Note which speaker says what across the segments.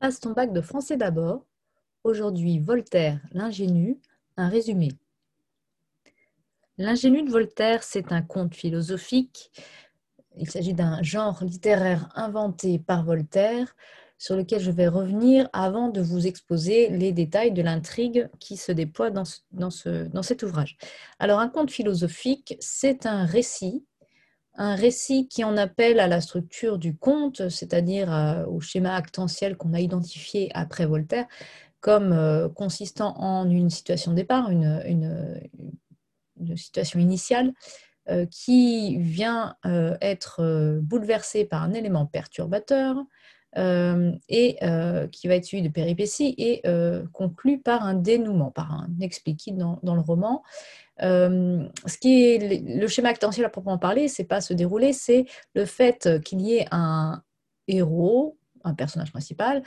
Speaker 1: Passe ton bac de français d'abord. Aujourd'hui, Voltaire, l'ingénu, un résumé. L'ingénu de Voltaire, c'est un conte philosophique. Il s'agit d'un genre littéraire inventé par Voltaire sur lequel je vais revenir avant de vous exposer les détails de l'intrigue qui se déploie dans, cet ouvrage. Alors, un conte philosophique, c'est un récit un récit qui en appelle à la structure du conte, c'est-à-dire euh, au schéma actentiel qu'on a identifié après Voltaire, comme euh, consistant en une situation de départ, une, situation initiale, euh, qui vient être bouleversée par un élément perturbateur et qui va être suivi de péripéties et conclu par un dénouement, par un expliqué dans le roman. Euh, ce qui est le schéma actentiel à proprement parler, c'est pas se dérouler, c'est le fait qu'il y ait un héros, un personnage principal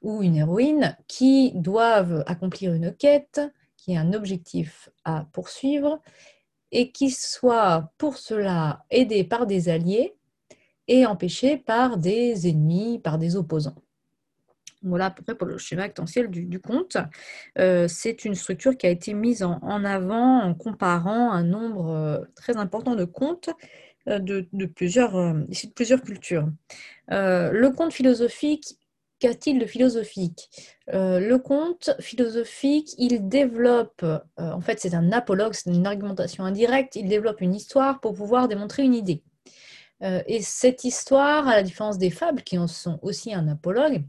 Speaker 1: ou une héroïne qui doivent accomplir une quête, qui ait un objectif à poursuivre et qui soit pour cela aidé par des alliés et empêché par des ennemis, par des opposants. Voilà à peu près pour le schéma actentiel du, conte. Euh, c'est une structure qui a été mise en, avant en comparant un nombre euh, très important de contes euh, de, plusieurs, de plusieurs cultures. le conte philosophique, qu'a-t-il de philosophique? Le conte philosophique, il développe, en fait c'est un apologue, c'est une argumentation indirecte, il développe une histoire pour pouvoir démontrer une idée. et cette histoire, à la différence des fables qui en sont aussi un apologue,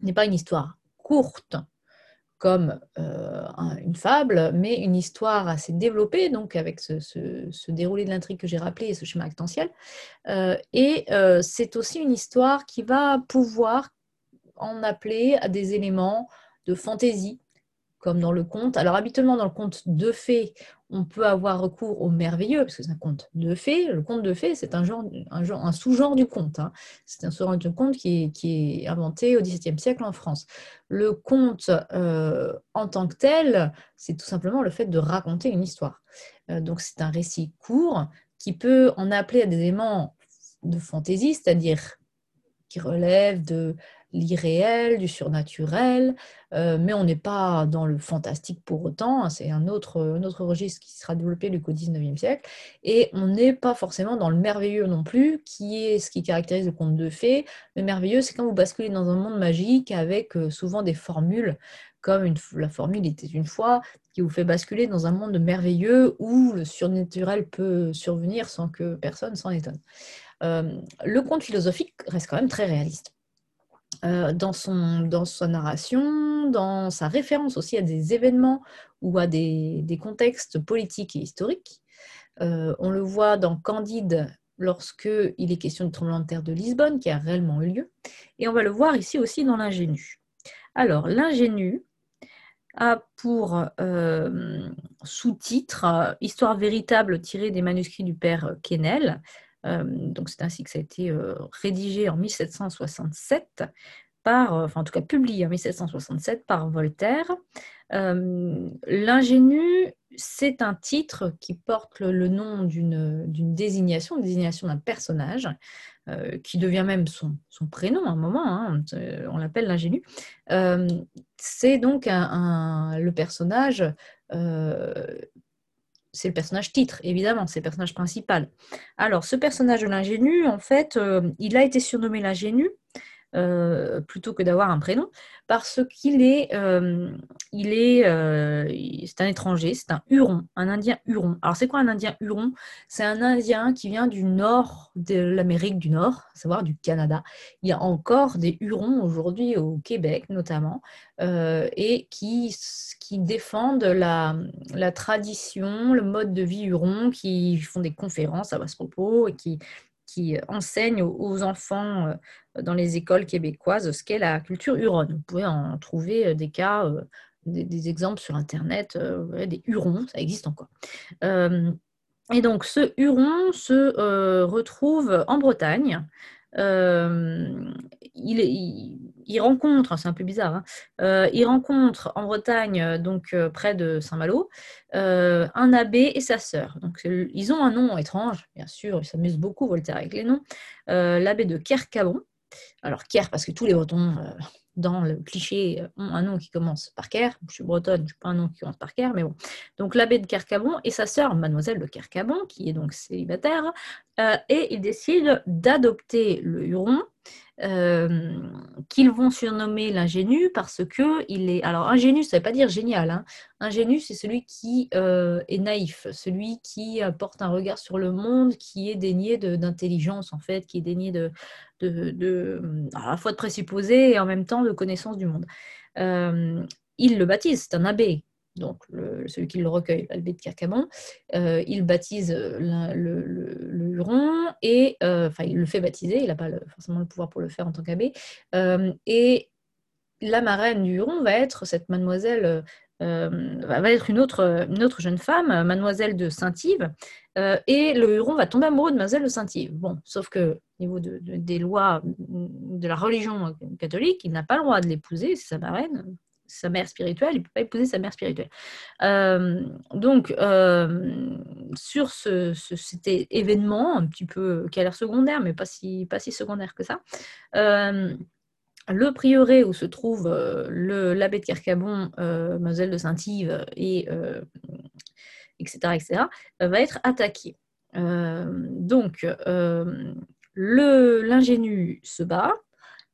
Speaker 1: n'est pas une histoire courte comme euh, une fable, mais une histoire assez développée, donc avec ce, déroulé de l'intrigue que j'ai rappelé et ce schéma actentiel. Euh, et euh, c'est aussi une histoire qui va pouvoir en appeler à des éléments de fantaisie, comme dans le conte. Alors habituellement dans le conte de fées, on peut avoir recours au merveilleux, parce que c'est un conte de fées. Le conte de fées, c'est un, genre, un, genre, un sous-genre du conte. Hein. C'est un sous-genre du conte qui est, inventé au XVIIe siècle en France. Le conte euh, en tant que tel, c'est tout simplement le fait de raconter une histoire. Euh, donc c'est un récit court qui peut en appeler à des éléments de fantaisie, c'est-à-dire qui relèvent de l'irréel, du surnaturel, euh, mais on n'est pas dans le fantastique pour autant, hein, c'est un autre, registre qui sera développé au XIXe siècle, et on n'est pas forcément dans le merveilleux non plus, qui est ce qui caractérise le conte de fées. Le merveilleux, c'est quand vous basculez dans un monde magique avec euh, souvent des formules, comme la formule était une fois, qui vous fait basculer dans un monde merveilleux où le surnaturel peut survenir sans que personne s'en étonne. Euh, le conte philosophique reste quand même très réaliste. Euh, dans, son, dans sa narration, dans sa référence aussi à des événements ou à des, contextes politiques et historiques. Euh, on le voit dans Candide lorsque il est question du tremblement de terre de Lisbonne qui a réellement eu lieu. Et on va le voir ici aussi dans l'ingénu. Alors, l'ingénu a pour euh, sous-titre Histoire véritable tirée des manuscrits du père Quesnel, donc c'est ainsi que ça a été euh, rédigé en 1767 par, euh, enfin en tout cas publié en 1767 par Voltaire. L'ingénu, c'est un titre qui porte le, nom d'une désignation, une désignation d'un personnage, qui devient même son, prénom à un moment, hein, on l'appelle l'ingénu. c'est donc le personnage c'est le personnage titre, évidemment, c'est le personnage principal. Alors, ce personnage de l'ingénu, en fait, euh, il a été surnommé l'ingénu euh, plutôt que d'avoir un prénom, parce qu'il est, euh, il est, euh, c'est un étranger, c'est un Huron, un Indien Huron. Alors c'est quoi un Indien Huron? C'est un Indien qui vient du nord de l'Amérique du Nord, à savoir du Canada. Il y a encore des Hurons aujourd'hui au Québec notamment, et qui, qui défendent la, la tradition, le mode de vie Huron, qui font des conférences à ce propos et qui qui enseigne aux enfants euh, dans les écoles québécoises ce qu'est la culture huronne. Vous pouvez en trouver euh, des cas, euh, des, exemples sur Internet, des hurons, ça existe encore. Et donc ce huron se retrouve en Bretagne euh, il, rencontre, c'est un peu bizarre, hein, euh, il rencontre en Bretagne, euh, donc près de Saint-Malo, un abbé et sa sœur. Donc, ils ont un nom étrange, bien sûr, ils s'amusent beaucoup Voltaire avec les noms. L'abbé de Kercabon. Alors, Ker, parce que tous les Bretons dans le cliché, ont un nom qui commence par Ker. Je suis bretonne, je suis pas un nom qui commence par Ker, mais bon. Donc l'abbé de Kercabon et sa sœur, mademoiselle de Kercabon, qui est donc célibataire, et ils décident d'adopter le Huron euh, qu'ils vont surnommer l'ingénu parce que il est. Alors, ingénu, ça ne veut pas dire génial. Hein. Ingénu, c'est celui qui euh, est naïf, celui qui porte un regard sur le monde, qui est dénié d'intelligence, en fait, qui est dénié de, à la fois de présupposés et en même temps de connaissance du monde. Euh, il le baptise, c'est un abbé donc celui qui le recueille, l'abbé de Carcamon, euh, il baptise le, le, Huron et euh, enfin il le fait baptiser, il n'a pas forcément le pouvoir pour le faire en tant qu'abbé. Euh, et la marraine du Huron va être cette mademoiselle, va être une autre, une autre jeune femme, mademoiselle de Saint-Yves, et le Huron va tomber amoureux de mademoiselle de Saint-Yves. Bon, sauf que au niveau des lois de la religion catholique, il n'a pas le droit de l'épouser, c'est sa marraine, sa mère spirituelle, il ne peut pas épouser sa mère spirituelle. Euh, donc, euh, sur ce, cet événement, un petit peu qui a l'air secondaire, mais pas si, pas si secondaire que ça, euh, le prieuré où se trouve l'abbé de Carcabon, Moselle de Saint-Yves, et, etc., etc., va être attaqué. donc, l'ingénu se bat,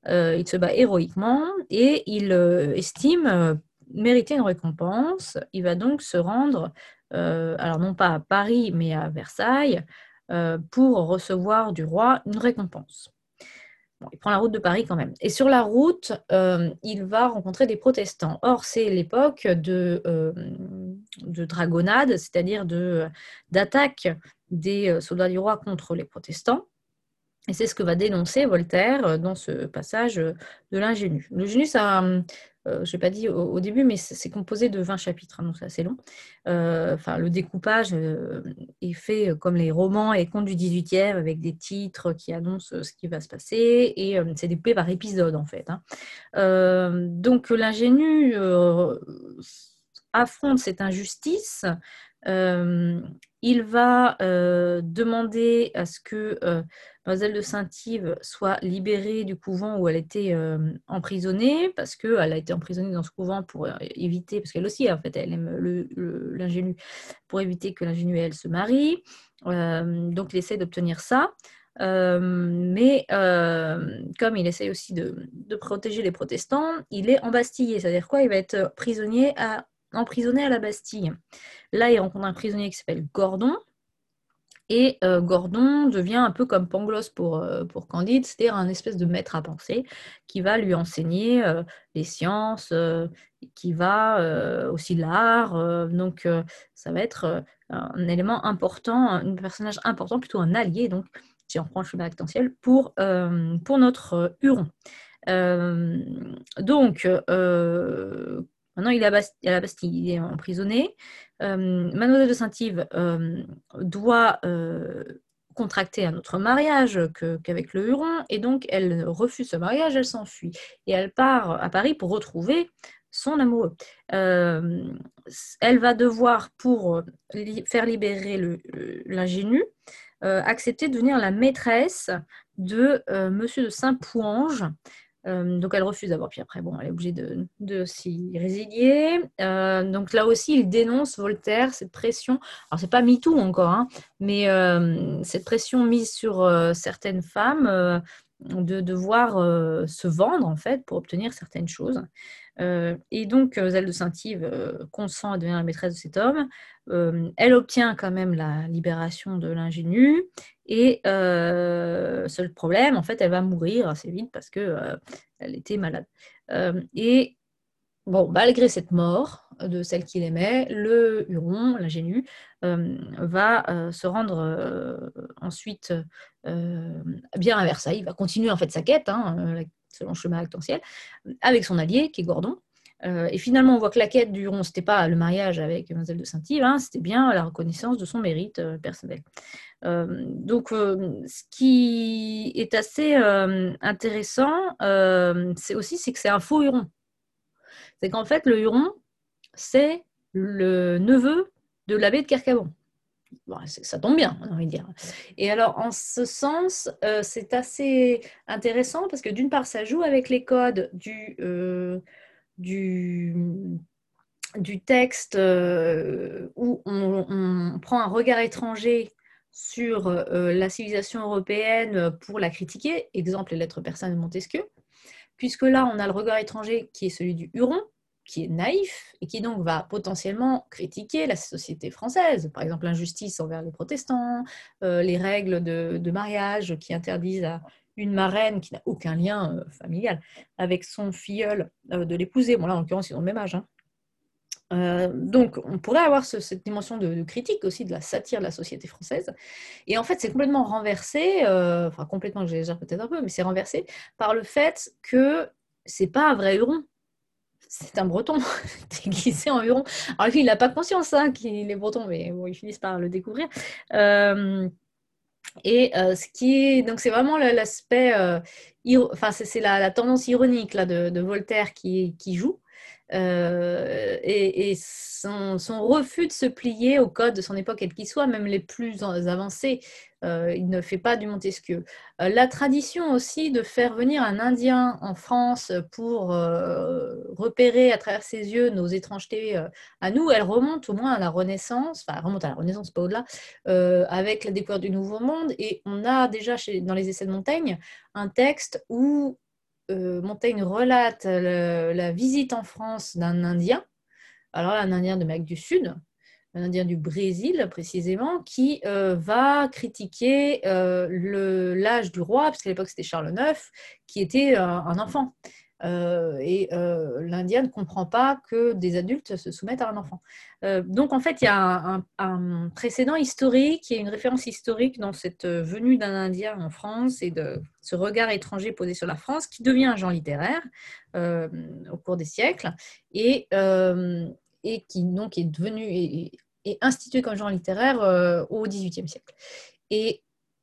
Speaker 1: euh, il se bat héroïquement et il euh, estime euh, mériter une récompense. Il va donc se rendre, alors non pas à Paris, mais à Versailles, pour recevoir du roi une récompense. il prend la route de Paris quand même. Et sur la route, il va rencontrer des protestants. Or, c'est l'époque de, de dragonnade, c'est-à-dire d'attaque des soldats du roi contre les protestants. Et c'est ce que va dénoncer Voltaire euh, dans ce passage euh, de l'ingénu. L'ingénu, ça, euh, je n'ai pas dit au, début, mais c'est composé de 20 chapitres, hein, donc c'est assez long. le découpage est fait comme les romans et contes du 18e, avec des titres qui annoncent ce qui va se passer, et c'est découpé par épisode, en fait. Hein. donc l'ingénu affronte cette injustice il va demander à ce que Mademoiselle de Saint-Yves soit libérée du couvent où elle était emprisonnée, parce qu'elle a été emprisonnée dans ce couvent pour éviter, parce qu'elle aussi, en fait, elle aime l'ingénu, pour éviter que l'ingénu et elle se marient. donc, il essaie d'obtenir ça. mais comme il essaie aussi de, de, protéger les protestants, il est embastillé. C'est-à-dire quoi? Il va être prisonnier à emprisonné à la Bastille. Là, il rencontre un prisonnier qui s'appelle Gordon. Et euh, Gordon devient un peu comme Pangloss pour, euh, pour Candide, c'est-à-dire un espèce de maître à penser qui va lui enseigner euh, les sciences, qui va aussi l'art. donc, ça va être un élément important, un personnage important, plutôt un allié, donc, si on prend le chemin actentiel, pour, pour notre Huron. donc, Maintenant, il est à, la Bastille, il est emprisonné. Euh, Mademoiselle de Saint-Yves euh, doit euh, contracter un autre mariage qu'avec le Huron, et donc elle refuse ce mariage, elle s'enfuit. Et elle part à Paris pour retrouver son amoureux. elle va devoir, pour faire libérer l'ingénu, accepter de devenir la maîtresse de Monsieur de Saint-Pouange, euh, donc elle refuse d'abord, puis après, bon, elle est obligée de, de s'y résilier. Euh, donc là aussi, il dénonce Voltaire, cette pression, alors c'est pas MeToo encore, hein, mais euh, cette pression mise sur certaines femmes de devoir se vendre en fait pour obtenir certaines choses. Et donc, Zelle de Saint-Yves consent à devenir la maîtresse de cet homme. elle obtient quand même la libération de l'ingénu et euh, seul problème, en fait, elle va mourir assez vite parce que euh, elle était malade. Euh, et bon, malgré cette mort de celle qu'il aimait, le Huron, l'ingénu, va se rendre ensuite bien à Versailles. Il va continuer en fait sa quête, hein, selon le chemin actentiel, avec son allié qui est Gordon. Euh, et finalement, on voit que la quête du rond, ce n'était pas le mariage avec Mademoiselle de Saint-Yves, hein, c'était bien la reconnaissance de son mérite euh, personnel. Euh, donc, ce qui est assez intéressant, c'est aussi c'est que c'est un faux Huron. C'est qu'en fait, le Huron, c'est le neveu de l'abbé de Kercabon. Ça tombe bien, on a envie de dire. Et alors, en ce sens, euh, c'est assez intéressant parce que d'une part, ça joue avec les codes du, euh, du, texte euh, où on, prend un regard étranger sur la civilisation européenne pour la critiquer, exemple les lettres persanes de Montesquieu, puisque là, on a le regard étranger qui est celui du Huron, qui est naïf et qui donc va potentiellement critiquer la société française, par exemple l'injustice envers les protestants, euh, les règles de, mariage qui interdisent à une marraine qui n'a aucun lien euh, familial avec son filleul euh, de l'épouser. Bon là en l'occurrence ils ont le même âge. Hein. donc, on pourrait avoir cette dimension de, critique aussi de la satire de la société française. Et en fait, c'est complètement renversé, enfin complètement, j'exagère peut-être un peu, mais c'est renversé par le fait que c'est pas un vrai Huron c'est un breton déguisé en huron. Alors lui, il n'a pas conscience hein, qu'il est breton, mais ils finissent par le découvrir. Euh, et euh, ce qui est, donc c'est vraiment l'aspect, euh, enfin c'est la, tendance ironique là de, Voltaire qui joue. Et, son, refus de se plier au code de son époque, quel qu'il soit, même les plus avancés, euh, il ne fait pas du Montesquieu. Euh, la tradition aussi de faire venir un Indien en France pour euh, repérer à travers ses yeux nos étrangetés à nous, elle remonte au moins à la Renaissance, enfin elle remonte à la Renaissance, pas au-delà, avec la découverte du Nouveau Monde. Et on a déjà dans les essais de Montaigne un texte où Montaigne relate la visite en France d'un Indien, alors un Indien de Mecque du Sud, un Indien du Brésil précisément, qui euh, va critiquer euh, l'âge du roi, parce qu'à l'époque c'était Charles IX, qui était un enfant. Euh, et l'Indien ne comprend pas que des adultes se soumettent à un enfant. donc en fait, il y a un, précédent historique, il y a une référence historique dans cette venue d'un Indien en France et de ce regard étranger posé sur la France, qui devient un genre littéraire au cours des siècles. Et et qui donc est devenu et, institué comme genre littéraire euh, au XVIIIe siècle. Et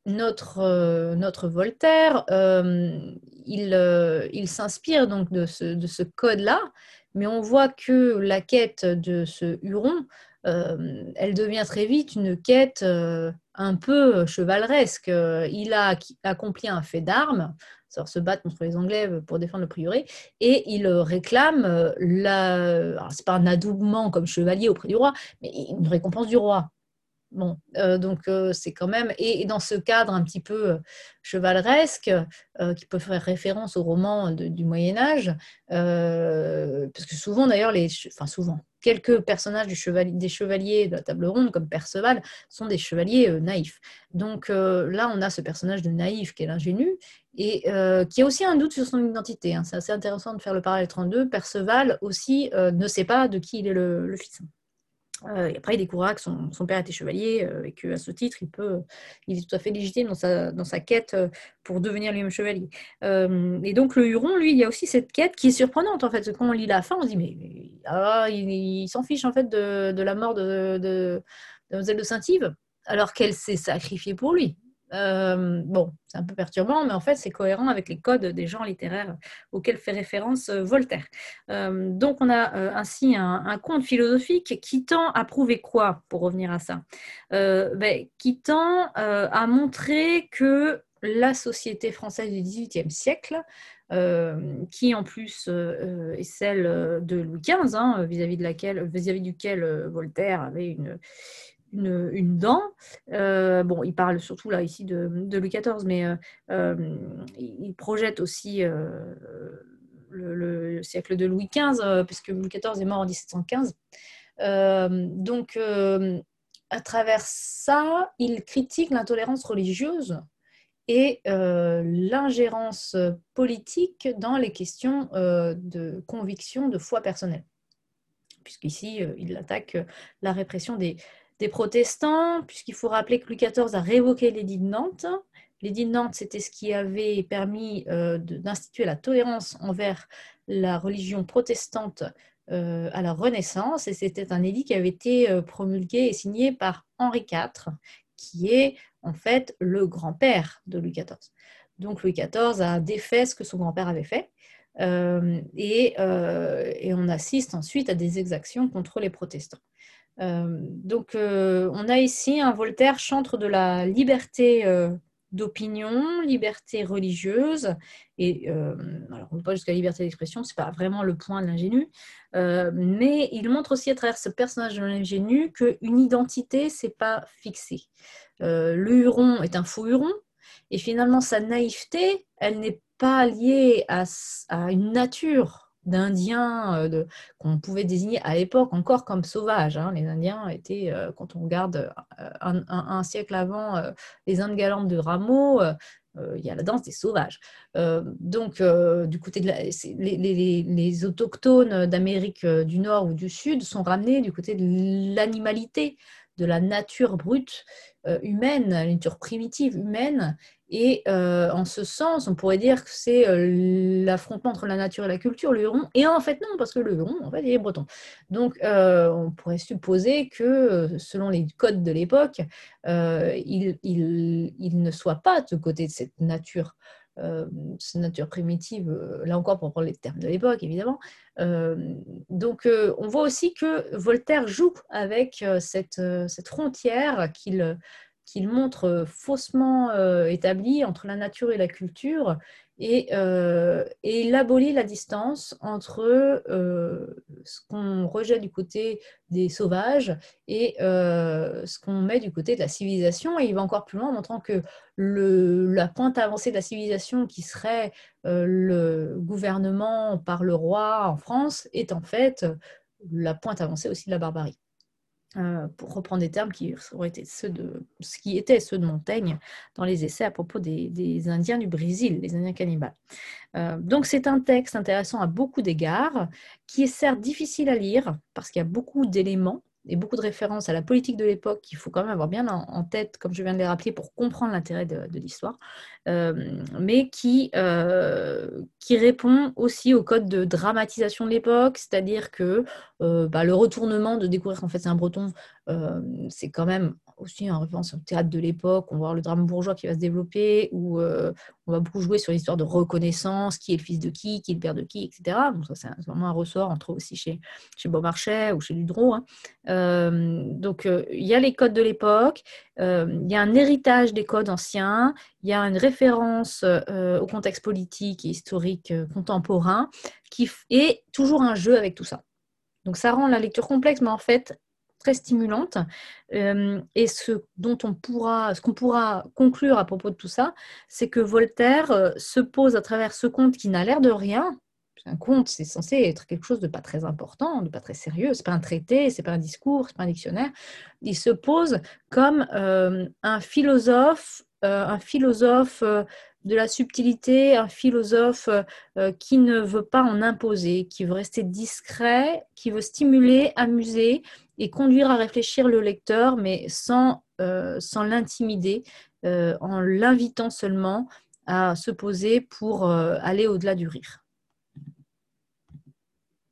Speaker 1: notre, euh, notre Voltaire, euh, il, il s'inspire donc de ce, de ce code-là, mais on voit que la quête de ce Huron, elle devient très vite une quête un peu chevaleresque. Il a accompli un fait d'armes, se battre contre les Anglais pour défendre le prieuré, et il réclame, euh, la... c'est pas un adoubement comme chevalier auprès du roi, mais une récompense du roi. Bon, euh, donc euh, c'est quand même, et, dans ce cadre un petit peu chevaleresque, qui peut faire référence au roman du Moyen Âge, parce que souvent d'ailleurs, les, enfin souvent, quelques personnages des chevaliers de la table ronde, comme Perceval, sont des chevaliers naïfs. Donc là, on a ce personnage de naïf qui est l'ingénu, et euh, qui a aussi un doute sur son identité. Hein. C'est assez intéressant de faire le parallèle 32. Perceval aussi euh, ne sait pas de qui il est le, fils. Euh, et après, il découvrira que son, père était chevalier et qu'à ce titre, il, peut, il est tout à fait légitime dans sa, dans sa quête pour devenir lui-même chevalier. et donc, le Huron, lui, il y a aussi cette quête qui est surprenante, en fait. Quand on lit la fin, on se dit, mais ah, il, s'en fiche, en fait, de, la mort de, de, de de Saint-Yves, alors qu'elle s'est sacrifiée pour lui. Euh, bon, c'est un peu perturbant, mais en fait, c'est cohérent avec les codes des genres littéraires auxquels fait référence euh, Voltaire. Euh, donc, on a ainsi un, conte philosophique qui tend à prouver quoi, pour revenir à ça? Ben, Qui tend à montrer que la société française du XVIIIe siècle, qui en plus est celle de Louis XV, hein, vis-à-vis de laquelle, vis-à-vis duquel Voltaire avait une, une, dent. Euh, bon, il parle surtout là ici de, Louis XIV, mais euh, euh, il projette aussi le, siècle de Louis XV, puisque Louis XIV est mort en 1715. donc, à travers ça, il critique l'intolérance religieuse et l'ingérence politique dans les questions de conviction, de foi personnelle puisqu'ici, il attaque la répression des, des protestants, puisqu'il faut rappeler que Louis XIV a révoqué l'édit de Nantes. L'édit de Nantes, c'était ce qui avait permis euh, d'instituer la tolérance envers la religion protestante euh, à la Renaissance, et c'était un édit qui avait été euh, promulgué et signé par Henri IV, qui est en fait le grand-père de Louis XIV. Donc Louis XIV a défait ce que son grand-père avait fait, et, et, on assiste ensuite à des exactions contre les protestants. Donc, on a ici un Voltaire chantre de la liberté d'opinion, liberté religieuse, et alors on ne pas jusqu'à liberté d'expression, c'est pas vraiment le point de l'ingénu, mais il montre aussi à travers ce personnage de l'ingénu qu'une identité, c'est pas fixé. le Huron est un faux Huron, et finalement sa naïveté, elle n'est pas liée à une nature d'Indiens euh, qu'on pouvait désigner à l'époque encore comme sauvages. Hein. Les Indiens étaient, euh, quand on regarde euh, un, siècle avant les Indes galantes de Rameau, il y a la danse des sauvages. donc, du côté les, autochtones d'Amérique du Nord ou du Sud sont ramenés du côté de l'animalité, de la nature brute humaine, la nature primitive humaine, et euh, en ce sens, on pourrait dire que c'est euh, l'affrontement entre la nature et la culture, le Huron. Et en fait, non, parce que le Huron, en fait, il est breton. Donc, euh, on pourrait supposer que, selon les codes de l'époque, il, ne soit pas de côté de cette nature. cette nature primitive, là encore pour prendre les termes de l'époque, évidemment. donc, on voit aussi que Voltaire joue avec cette frontière qu'il qu'il montre euh, faussement euh, établi entre la nature et la culture et, euh, et il abolit la distance entre ce qu'on rejette du côté des sauvages et ce qu'on met du côté de la civilisation. Et il va encore plus loin en montrant que le, la pointe avancée de la civilisation qui serait le gouvernement par le roi en France est en fait la pointe avancée aussi de la barbarie. Euh, pour reprendre des termes qui auraient été ceux de ce qui étaient ceux de Montaigne dans les essais à propos des, Indiens du Brésil, les Indiens cannibales. Euh, donc c'est un texte intéressant à beaucoup d'égards, qui est certes difficile à lire parce qu'il y a beaucoup d'éléments et beaucoup de références à la politique de l'époque qu'il faut quand même avoir bien en, tête, comme je viens de les rappeler, pour comprendre l'intérêt de, l'histoire, euh, mais qui, euh, qui répond aussi au code de dramatisation de l'époque, c'est-à-dire que euh, bah, le retournement de découvrir qu'en fait c'est un breton, c'est quand même aussi en référence au théâtre de l'époque, on va voir le drame bourgeois qui va se développer, où euh, on va beaucoup jouer sur l'histoire de reconnaissance, qui est le fils de qui, qui est le père de qui, etc. Ça, c'est vraiment un ressort, on trouve aussi chez, chez Beaumarchais ou chez Ludreau. Hein. Euh, donc euh, il y a les codes de l'époque, il y a un héritage des codes anciens, il y a une référence au contexte politique et historique contemporain, qui est toujours un jeu avec tout ça. Donc ça rend la lecture complexe, mais en fait, très stimulante. Euh, et ce dont on pourra, ce qu'on pourra conclure à propos de tout ça, c'est que Voltaire euh, se pose à travers ce conte qui n'a l'air de rien. Un conte, c'est censé être quelque chose de pas très important, de pas très sérieux. C'est pas un traité, c'est pas un discours, c'est pas un dictionnaire. Il se pose comme euh, un philosophe, un philosophe de la subtilité, un philosophe qui ne veut pas en imposer, qui veut rester discret, qui veut stimuler, amuser, et conduire à réfléchir le lecteur, mais sans, euh, l'intimider, euh, en l'invitant seulement à se poser pour euh, aller au-delà du rire.